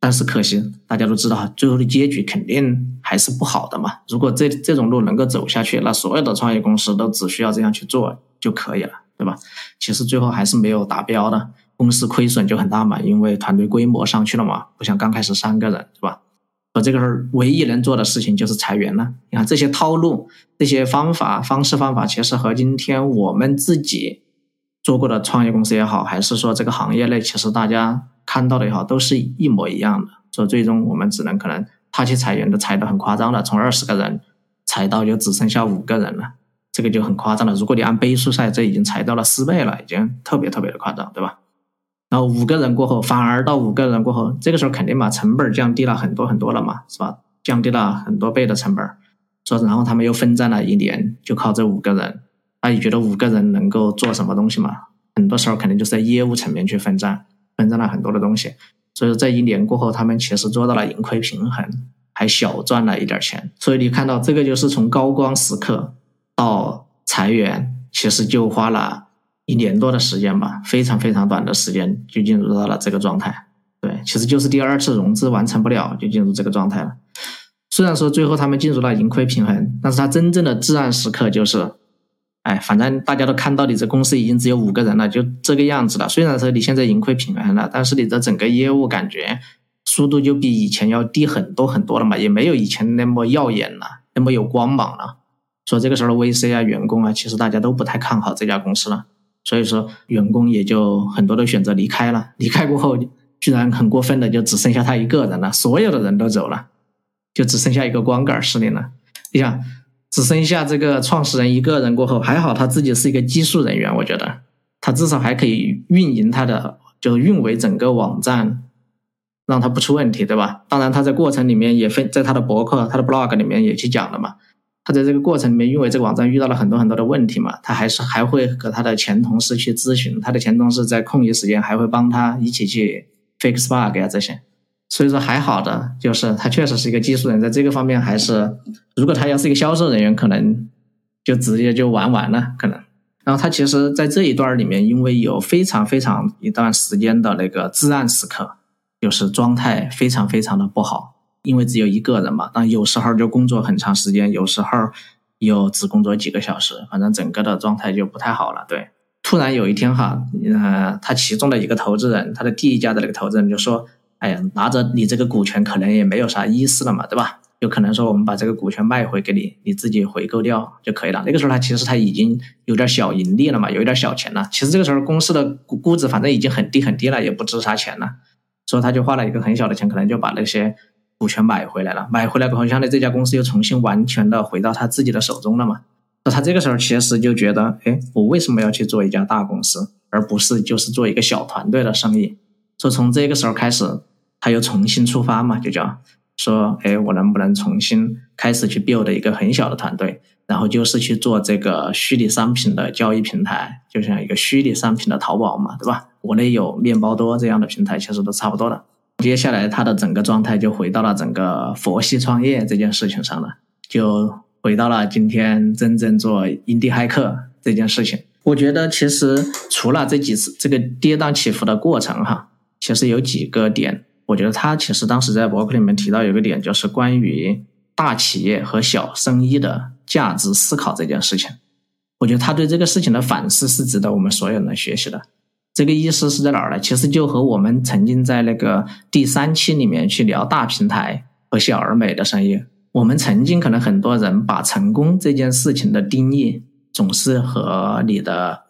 但是可惜，大家都知道，最后的结局肯定还是不好的嘛。如果这这种路能够走下去，那所有的创业公司都只需要这样去做就可以了，对吧？其实最后还是没有达标的，公司亏损就很大嘛，因为团队规模上去了嘛，不像刚开始三个人，是吧？我这个时候唯一能做的事情就是裁员了。你看这些套路、这些方法、方式、方法，其实和今天我们自己做过的创业公司也好，还是说这个行业内，其实大家看到的也好，都是一模一样的。所以最终我们只能可能他去裁员都裁的很夸张了，从二十个人裁到就只剩下五个人了，这个就很夸张了。如果你按倍数算，这已经裁到了四倍了，已经特别特别的夸张，对吧？然后五个人过后，反而到五个人过后，这个时候肯定把成本降低了很多很多了嘛，是吧？降低了很多倍的成本。说然后他们又奋战了一年，就靠这五个人。那你觉得五个人能够做什么东西吗？很多时候肯定就是在业务层面去奋战，奋战了很多的东西。所以说这一年过后，他们其实做到了盈亏平衡，还小赚了一点钱。所以你看到这个就是从高光时刻到裁员，其实就花了。一年多的时间吧，非常非常短的时间就进入到了这个状态。对，其实就是第二次融资完成不了，就进入这个状态了。虽然说最后他们进入了盈亏平衡，但是他真正的至暗时刻就是，哎，反正大家都看到你这公司已经只有五个人了，就这个样子了。虽然说你现在盈亏平衡了，但是你的整个业务感觉速度就比以前要低很多很多了嘛，也没有以前那么耀眼了，那么有光芒了。所以这个时候的 VC 啊、员工啊，其实大家都不太看好这家公司了。所以说，员工也就很多都选择离开了。离开过后，居然很过分的就只剩下他一个人了，所有的人都走了，就只剩下一个光杆司令了。你想，只剩下这个创始人一个人过后，还好他自己是一个技术人员，我觉得他至少还可以运营他的，就是运维整个网站，让他不出问题，对吧？当然，他在过程里面也分在他的博客、他的 blog 里面也去讲了嘛。他在这个过程里面，因为这个网站遇到了很多很多的问题嘛，他还是还会和他的前同事去咨询，他的前同事在空余时间还会帮他一起去 fix bug 啊这些，所以说还好的就是他确实是一个技术人，在这个方面还是，如果他要是一个销售人员，可能就直接就玩完了可能。然后他其实，在这一段里面，因为有非常非常一段时间的那个至暗时刻，就是状态非常非常的不好。因为只有一个人嘛，那有时候就工作很长时间，有时候又只工作几个小时，反正整个的状态就不太好了。对，突然有一天哈，呃，他其中的一个投资人，他的第一家的那个投资人就说：“哎呀，拿着你这个股权可能也没有啥意思了嘛，对吧？有可能说我们把这个股权卖回给你，你自己回购掉就可以了。”那个时候他其实他已经有点小盈利了嘛，有一点小钱了。其实这个时候公司的估估值反正已经很低很低了，也不值啥钱了，所以他就花了一个很小的钱，可能就把那些。股权买回来了，买回来过后，相当于这家公司又重新完全的回到他自己的手中了嘛？那他这个时候其实就觉得，哎，我为什么要去做一家大公司，而不是就是做一个小团队的生意？所以从这个时候开始，他又重新出发嘛，就叫说，哎，我能不能重新开始去 build 一个很小的团队，然后就是去做这个虚拟商品的交易平台，就像一个虚拟商品的淘宝嘛，对吧？国内有面包多这样的平台，其实都差不多的。接下来，他的整个状态就回到了整个佛系创业这件事情上了，就回到了今天真正做印地骇客这件事情。我觉得其实除了这几次这个跌宕起伏的过程哈，其实有几个点，我觉得他其实当时在博客里面提到有个点，就是关于大企业和小生意的价值思考这件事情。我觉得他对这个事情的反思是值得我们所有人学习的。这个意思是在哪儿呢？其实就和我们曾经在那个第三期里面去聊大平台和小而美的生意，我们曾经可能很多人把成功这件事情的定义总是和你的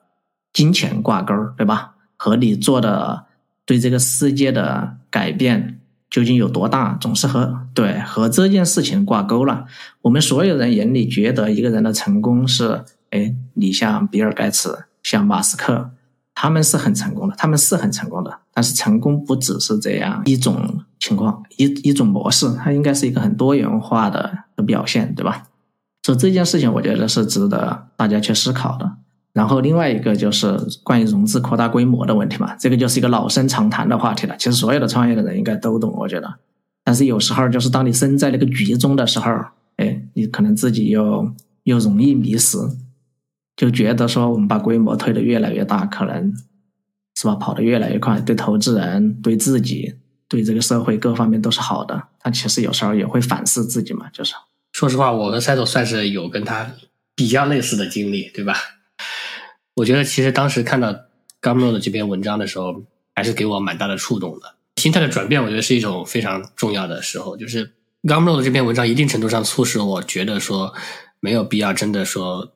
金钱挂钩，对吧？和你做的对这个世界的改变究竟有多大，总是和对和这件事情挂钩了。我们所有人眼里觉得一个人的成功是，哎，你像比尔盖茨，像马斯克。他们是很成功的，他们是很成功的，但是成功不只是这样一种情况，一一种模式，它应该是一个很多元化的表现，对吧？所以这件事情，我觉得是值得大家去思考的。然后另外一个就是关于融资扩大规模的问题嘛，这个就是一个老生常谈的话题了。其实所有的创业的人应该都懂，我觉得。但是有时候就是当你身在那个局中的时候，哎，你可能自己又又容易迷失。就觉得说我们把规模推得越来越大，可能是吧，跑得越来越快，对投资人、对自己、对这个社会各方面都是好的。但其实有时候也会反思自己嘛，就是。说实话，我和赛总算是有跟他比较类似的经历，对吧？我觉得其实当时看到 Gumroad 的这篇文章的时候，还是给我蛮大的触动的。心态的转变，我觉得是一种非常重要的时候。就是 Gumroad 的这篇文章，一定程度上促使我觉得说，没有必要真的说。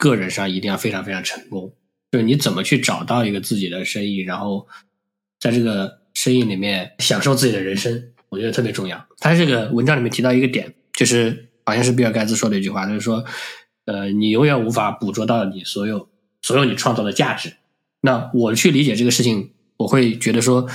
个人上一定要非常非常成功，就是你怎么去找到一个自己的生意，然后在这个生意里面享受自己的人生，我觉得特别重要。他这个文章里面提到一个点，就是好像是比尔盖茨说的一句话，就是说，呃，你永远无法捕捉到你所有所有你创造的价值。那我去理解这个事情，我会觉得说，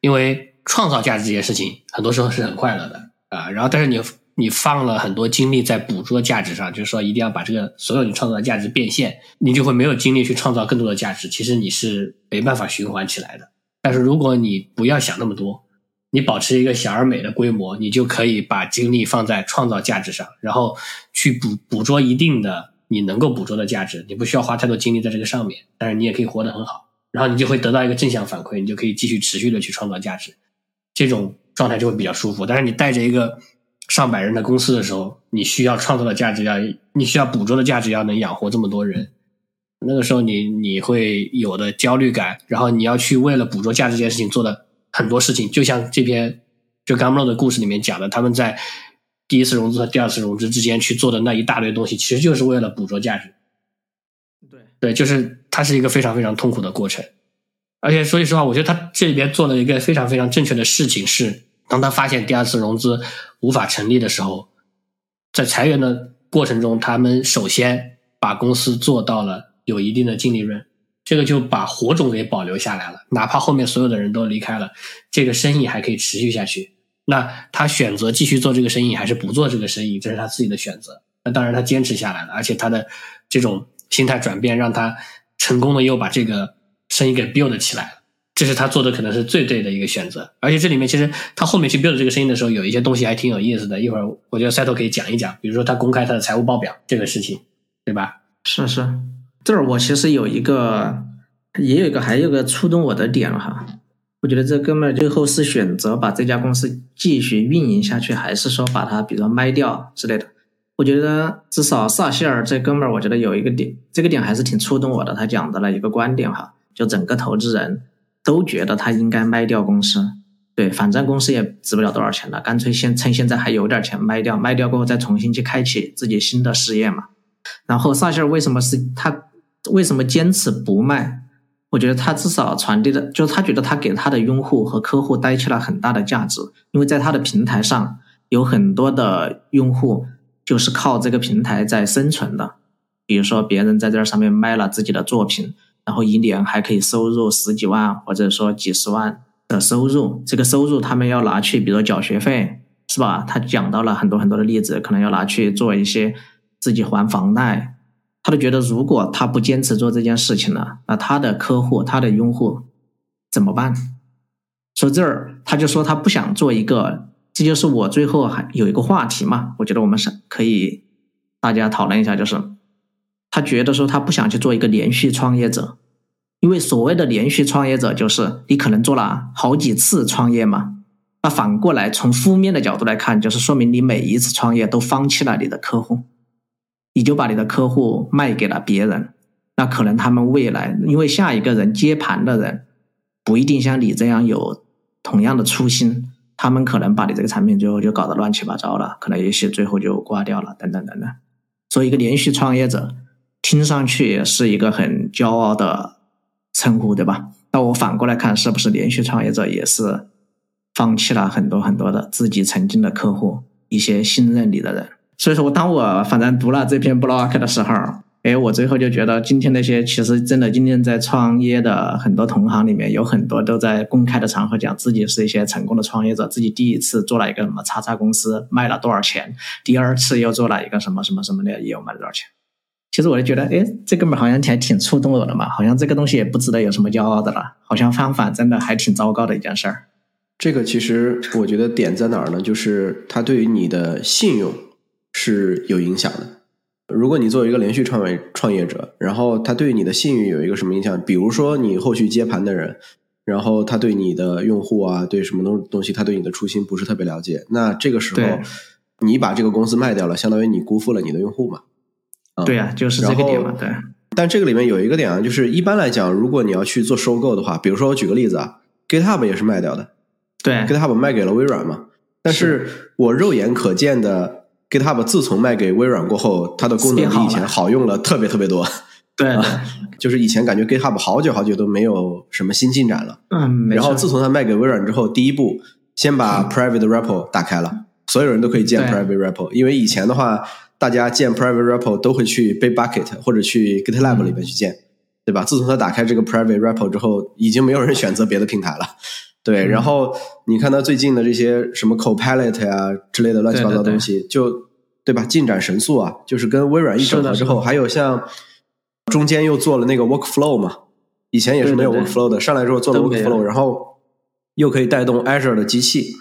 因为创造价值这件事情，很多时候是很快乐的啊，然后但是你。你放了很多精力在捕捉价值上，就是说一定要把这个所有你创造的价值变现，你就会没有精力去创造更多的价值。其实你是没办法循环起来的。但是如果你不要想那么多，你保持一个小而美的规模，你就可以把精力放在创造价值上，然后去捕捕捉一定的你能够捕捉的价值。你不需要花太多精力在这个上面，但是你也可以活得很好。然后你就会得到一个正向反馈，你就可以继续持续的去创造价值，这种状态就会比较舒服。但是你带着一个。上百人的公司的时候，你需要创造的价值要，你需要捕捉的价值要能养活这么多人，那个时候你你会有的焦虑感，然后你要去为了捕捉价值这件事情做的很多事情，就像这篇就 Gamro 的故事里面讲的，他们在第一次融资和第二次融资之间去做的那一大堆东西，其实就是为了捕捉价值。对对，就是它是一个非常非常痛苦的过程，而且说句实话，我觉得他这里边做了一个非常非常正确的事情是。当他发现第二次融资无法成立的时候，在裁员的过程中，他们首先把公司做到了有一定的净利润，这个就把火种给保留下来了。哪怕后面所有的人都离开了，这个生意还可以持续下去。那他选择继续做这个生意，还是不做这个生意，这是他自己的选择。那当然，他坚持下来了，而且他的这种心态转变，让他成功的又把这个生意给 build 起来了。这是他做的可能是最对的一个选择，而且这里面其实他后面去 build 这个生意的时候，有一些东西还挺有意思的。一会儿我觉得赛头可以讲一讲，比如说他公开他的财务报表这个事情，对吧？是是，这儿我其实有一个，也有一个，还有个触动我的点哈。我觉得这哥们儿最后是选择把这家公司继续运营下去，还是说把它比如说卖掉之类的？我觉得至少萨希尔这哥们儿，我觉得有一个点，这个点还是挺触动我的。他讲的了一个观点哈，就整个投资人。都觉得他应该卖掉公司，对，反正公司也值不了多少钱了，干脆先趁现在还有点钱卖掉，卖掉过后再重新去开启自己新的事业嘛。然后萨希尔为什么是他为什么坚持不卖？我觉得他至少传递的，就是他觉得他给他的用户和客户带去了很大的价值，因为在他的平台上有很多的用户就是靠这个平台在生存的，比如说别人在这上面卖了自己的作品。然后一年还可以收入十几万，或者说几十万的收入。这个收入他们要拿去，比如缴学费，是吧？他讲到了很多很多的例子，可能要拿去做一些自己还房贷。他都觉得，如果他不坚持做这件事情了，那他的客户、他的用户怎么办？说这儿，他就说他不想做一个，这就是我最后还有一个话题嘛。我觉得我们是可以大家讨论一下，就是。他觉得说他不想去做一个连续创业者，因为所谓的连续创业者就是你可能做了好几次创业嘛。那反过来从负面的角度来看，就是说明你每一次创业都放弃了你的客户，你就把你的客户卖给了别人。那可能他们未来因为下一个人接盘的人不一定像你这样有同样的初心，他们可能把你这个产品最后就搞得乱七八糟了，可能也许最后就挂掉了，等等等等。所以一个连续创业者。听上去是一个很骄傲的称呼，对吧？那我反过来看，是不是连续创业者也是放弃了很多很多的自己曾经的客户，一些信任你的人？所以说，我当我反正读了这篇 blog 的时候，哎，我最后就觉得，今天那些其实真的今天在创业的很多同行里面，有很多都在公开的场合讲自己是一些成功的创业者，自己第一次做了一个什么叉叉公司卖了多少钱，第二次又做了一个什么什么什么的业务卖了多少钱。其实我就觉得，哎，这哥们儿好像挺挺触动我的嘛，好像这个东西也不值得有什么骄傲的了，好像相反，真的还挺糟糕的一件事儿。这个其实我觉得点在哪儿呢？就是他对于你的信用是有影响的。如果你作为一个连续创业创业者，然后他对你的信誉有一个什么影响？比如说你后续接盘的人，然后他对你的用户啊，对什么东东西，他对你的初心不是特别了解，那这个时候你把这个公司卖掉了，相当于你辜负了你的用户嘛？对呀，就是这个点嘛。对。但这个里面有一个点啊，就是一般来讲，如果你要去做收购的话，比如说我举个例子啊，GitHub 也是卖掉的，对，GitHub 卖给了微软嘛。但是我肉眼可见的，GitHub 自从卖给微软过后，它的功能比以前好用了特别特别多。对，就是以前感觉 GitHub 好久好久都没有什么新进展了。嗯，然后自从它卖给微软之后，第一步先把 Private repo 打开了，所有人都可以建 Private repo，因为以前的话。大家建 private repo 都会去 Bitbucket 或者去 GitLab 里面去建，对吧？自从它打开这个 private repo 之后，已经没有人选择别的平台了。对，然后你看他最近的这些什么 Copilot 呀之类的乱七八糟东西，就对吧？进展神速啊！就是跟微软一整合之后，还有像中间又做了那个 Workflow 嘛，以前也是没有 Workflow 的，上来之后做了 Workflow，然后又可以带动 Azure 的机器，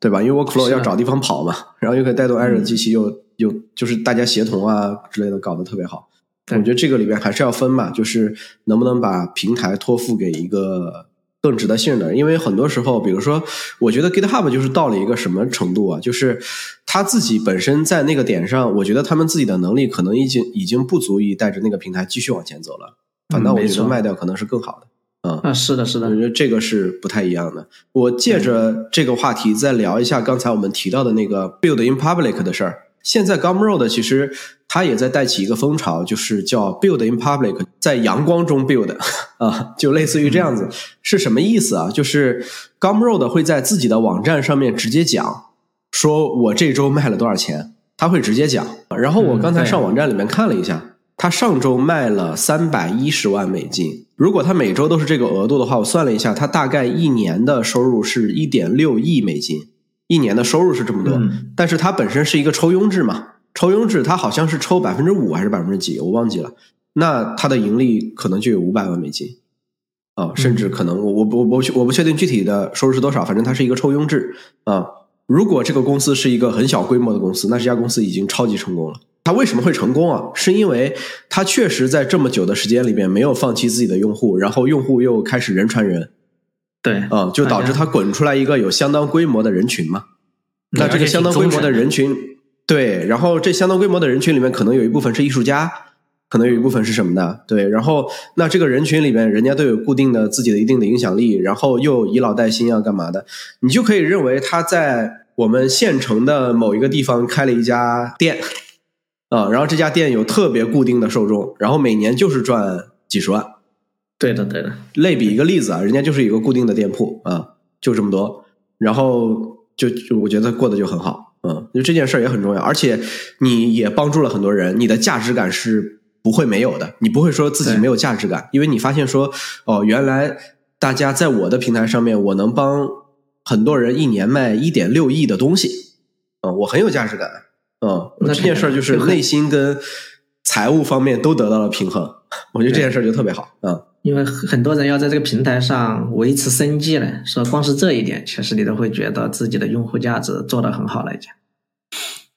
对吧？因为 Workflow 要找地方跑嘛，然后又可以带动 Azure 的机器又。又就是大家协同啊之类的搞得特别好，我觉得这个里边还是要分嘛，就是能不能把平台托付给一个更值得信任的人？因为很多时候，比如说，我觉得 GitHub 就是到了一个什么程度啊？就是他自己本身在那个点上，我觉得他们自己的能力可能已经已经不足以带着那个平台继续往前走了。反倒我觉得卖掉可能是更好的。嗯，啊，是的，是的，我觉得这个是不太一样的。我借着这个话题再聊一下刚才我们提到的那个 Build in Public 的事儿。现在 Gumroad 其实它也在带起一个风潮，就是叫 Build in Public，在阳光中 build 啊，就类似于这样子，是什么意思啊？就是 Gumroad 会在自己的网站上面直接讲，说我这周卖了多少钱，他会直接讲。然后我刚才上网站里面看了一下，他上周卖了三百一十万美金。如果他每周都是这个额度的话，我算了一下，他大概一年的收入是一点六亿美金。一年的收入是这么多，但是它本身是一个抽佣制嘛？抽佣制它好像是抽百分之五还是百分之几，我忘记了。那它的盈利可能就有五百万美金啊，甚至可能我我我我我不确定具体的收入是多少，反正它是一个抽佣制啊。如果这个公司是一个很小规模的公司，那这家公司已经超级成功了。它为什么会成功啊？是因为它确实在这么久的时间里面没有放弃自己的用户，然后用户又开始人传人。对，啊，就导致它滚出来一个有相当规模的人群嘛。那这个相当规模的人群，对，然后这相当规模的人群里面，可能有一部分是艺术家，可能有一部分是什么的，对。然后那这个人群里面，人家都有固定的自己的一定的影响力，然后又以老带新啊干嘛的？你就可以认为他在我们县城的某一个地方开了一家店，啊，然后这家店有特别固定的受众，然后每年就是赚几十万。对的，对的。类比一个例子啊，人家就是一个固定的店铺啊，就这么多，然后就就我觉得过得就很好，嗯，就这件事儿也很重要，而且你也帮助了很多人，你的价值感是不会没有的，你不会说自己没有价值感，因为你发现说哦，原来大家在我的平台上面，我能帮很多人一年卖一点六亿的东西，嗯，我很有价值感，嗯，那这件事儿就是内心跟财务方面都得到了平衡，我觉得这件事儿就特别好，嗯。因为很多人要在这个平台上维持生计呢，说光是这一点，其实你都会觉得自己的用户价值做得很好了。已经。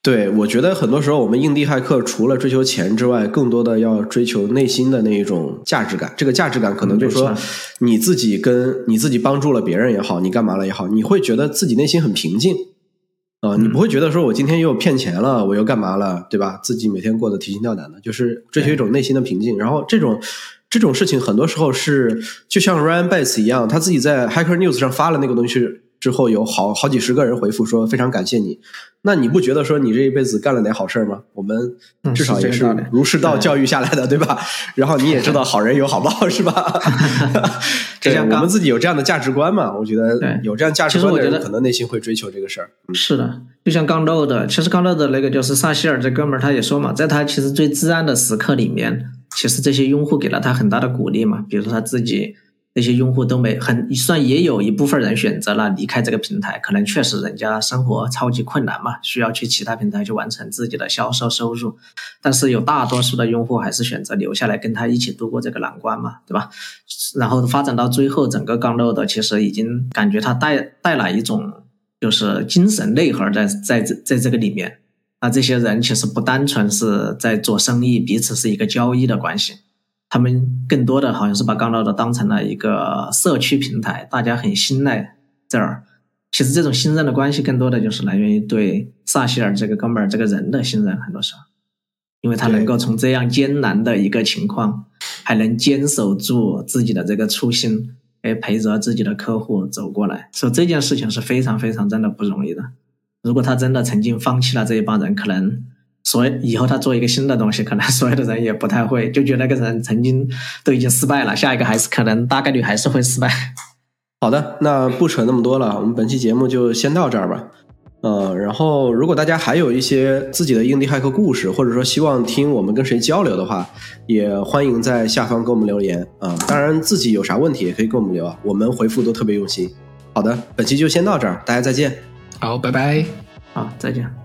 对，我觉得很多时候我们印地骇客除了追求钱之外，更多的要追求内心的那一种价值感。这个价值感可能就是说，你自己跟你自己帮助了别人也好，你干嘛了也好，你会觉得自己内心很平静啊，你不会觉得说我今天又骗钱了，我又干嘛了，对吧？自己每天过得提心吊胆的，就是追求一种内心的平静。然后这种。这种事情很多时候是就像 Ryan Bates 一样，他自己在 Hacker News 上发了那个东西之之后有好好几十个人回复说非常感谢你，那你不觉得说你这一辈子干了点好事儿吗？我们至少也是儒释道教育下来的，对吧？然后你也知道好人有好报，是吧？对，我们自己有这样的价值观嘛？我觉得有这样价值观的人，可能内心会追求这个事儿。是的，就像刚漏的，其实刚漏的那个就是萨希尔这哥们儿，他也说嘛，在他其实最自暗的时刻里面，其实这些用户给了他很大的鼓励嘛，比如说他自己。那些用户都没很，算也有一部分人选择了离开这个平台，可能确实人家生活超级困难嘛，需要去其他平台去完成自己的销售收入。但是有大多数的用户还是选择留下来跟他一起度过这个难关嘛，对吧？然后发展到最后，整个刚漏的其实已经感觉它带带来一种就是精神内核在在这在这个里面。那这些人其实不单纯是在做生意，彼此是一个交易的关系。他们更多的好像是把刚道的当成了一个社区平台，大家很信赖这儿。其实这种信任的关系，更多的就是来源于对萨希尔这个哥们儿这个人的信任。很多时候，因为他能够从这样艰难的一个情况，还能坚守住自己的这个初心，哎，陪着自己的客户走过来，所以这件事情是非常非常真的不容易的。如果他真的曾经放弃了这一帮人，可能。所以以后他做一个新的东西，可能所有的人也不太会，就觉得那个人曾经都已经失败了，下一个还是可能大概率还是会失败。好的，那不扯那么多了，我们本期节目就先到这儿吧。呃，然后如果大家还有一些自己的硬地骇客故事，或者说希望听我们跟谁交流的话，也欢迎在下方给我们留言啊。当然自己有啥问题也可以跟我们聊，我们回复都特别用心。好的，本期就先到这儿，大家再见。好，拜拜。好，再见。